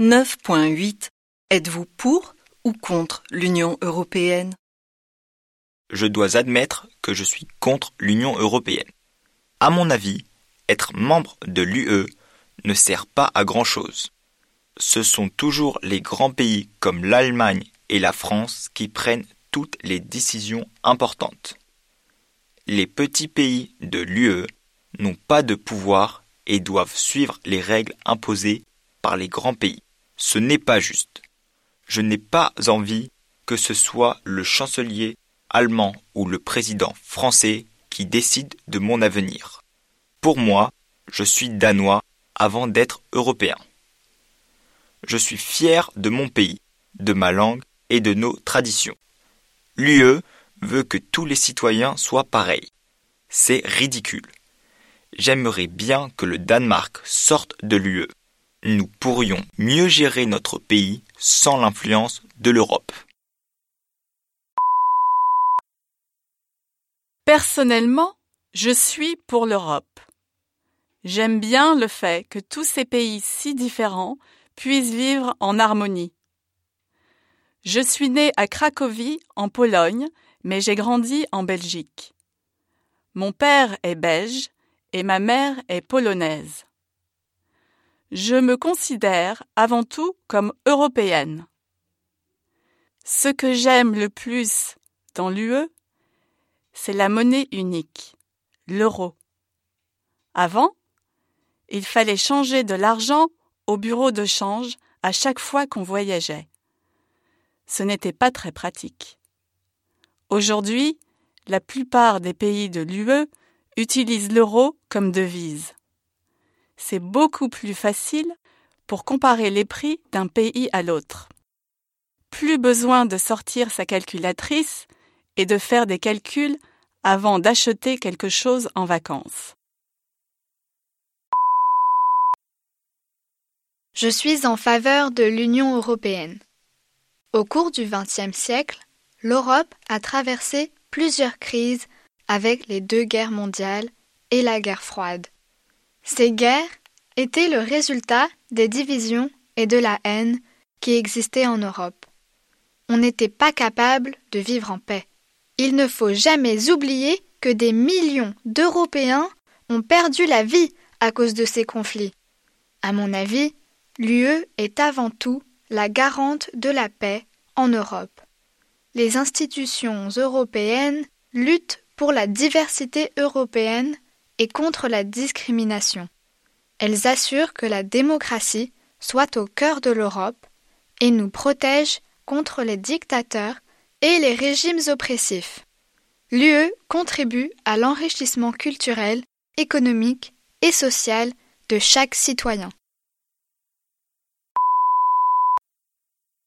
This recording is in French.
9.8 Êtes-vous pour ou contre l'Union européenne? Je dois admettre que je suis contre l'Union européenne. À mon avis, être membre de l'UE ne sert pas à grand-chose. Ce sont toujours les grands pays comme l'Allemagne et la France qui prennent toutes les décisions importantes. Les petits pays de l'UE n'ont pas de pouvoir et doivent suivre les règles imposées par les grands pays. Ce n'est pas juste. Je n'ai pas envie que ce soit le chancelier allemand ou le président français qui décide de mon avenir. Pour moi, je suis danois avant d'être européen. Je suis fier de mon pays, de ma langue et de nos traditions. L'UE veut que tous les citoyens soient pareils. C'est ridicule. J'aimerais bien que le Danemark sorte de l'UE nous pourrions mieux gérer notre pays sans l'influence de l'Europe. Personnellement, je suis pour l'Europe. J'aime bien le fait que tous ces pays si différents puissent vivre en harmonie. Je suis né à Cracovie, en Pologne, mais j'ai grandi en Belgique. Mon père est belge et ma mère est polonaise. Je me considère avant tout comme européenne. Ce que j'aime le plus dans l'UE, c'est la monnaie unique, l'euro. Avant, il fallait changer de l'argent au bureau de change à chaque fois qu'on voyageait. Ce n'était pas très pratique. Aujourd'hui, la plupart des pays de l'UE utilisent l'euro comme devise c'est beaucoup plus facile pour comparer les prix d'un pays à l'autre. Plus besoin de sortir sa calculatrice et de faire des calculs avant d'acheter quelque chose en vacances. Je suis en faveur de l'Union européenne. Au cours du XXe siècle, l'Europe a traversé plusieurs crises avec les deux guerres mondiales et la guerre froide. Ces guerres étaient le résultat des divisions et de la haine qui existaient en Europe. On n'était pas capable de vivre en paix. Il ne faut jamais oublier que des millions d'Européens ont perdu la vie à cause de ces conflits. À mon avis, l'UE est avant tout la garante de la paix en Europe. Les institutions européennes luttent pour la diversité européenne et contre la discrimination. Elles assurent que la démocratie soit au cœur de l'Europe et nous protègent contre les dictateurs et les régimes oppressifs. L'UE contribue à l'enrichissement culturel, économique et social de chaque citoyen.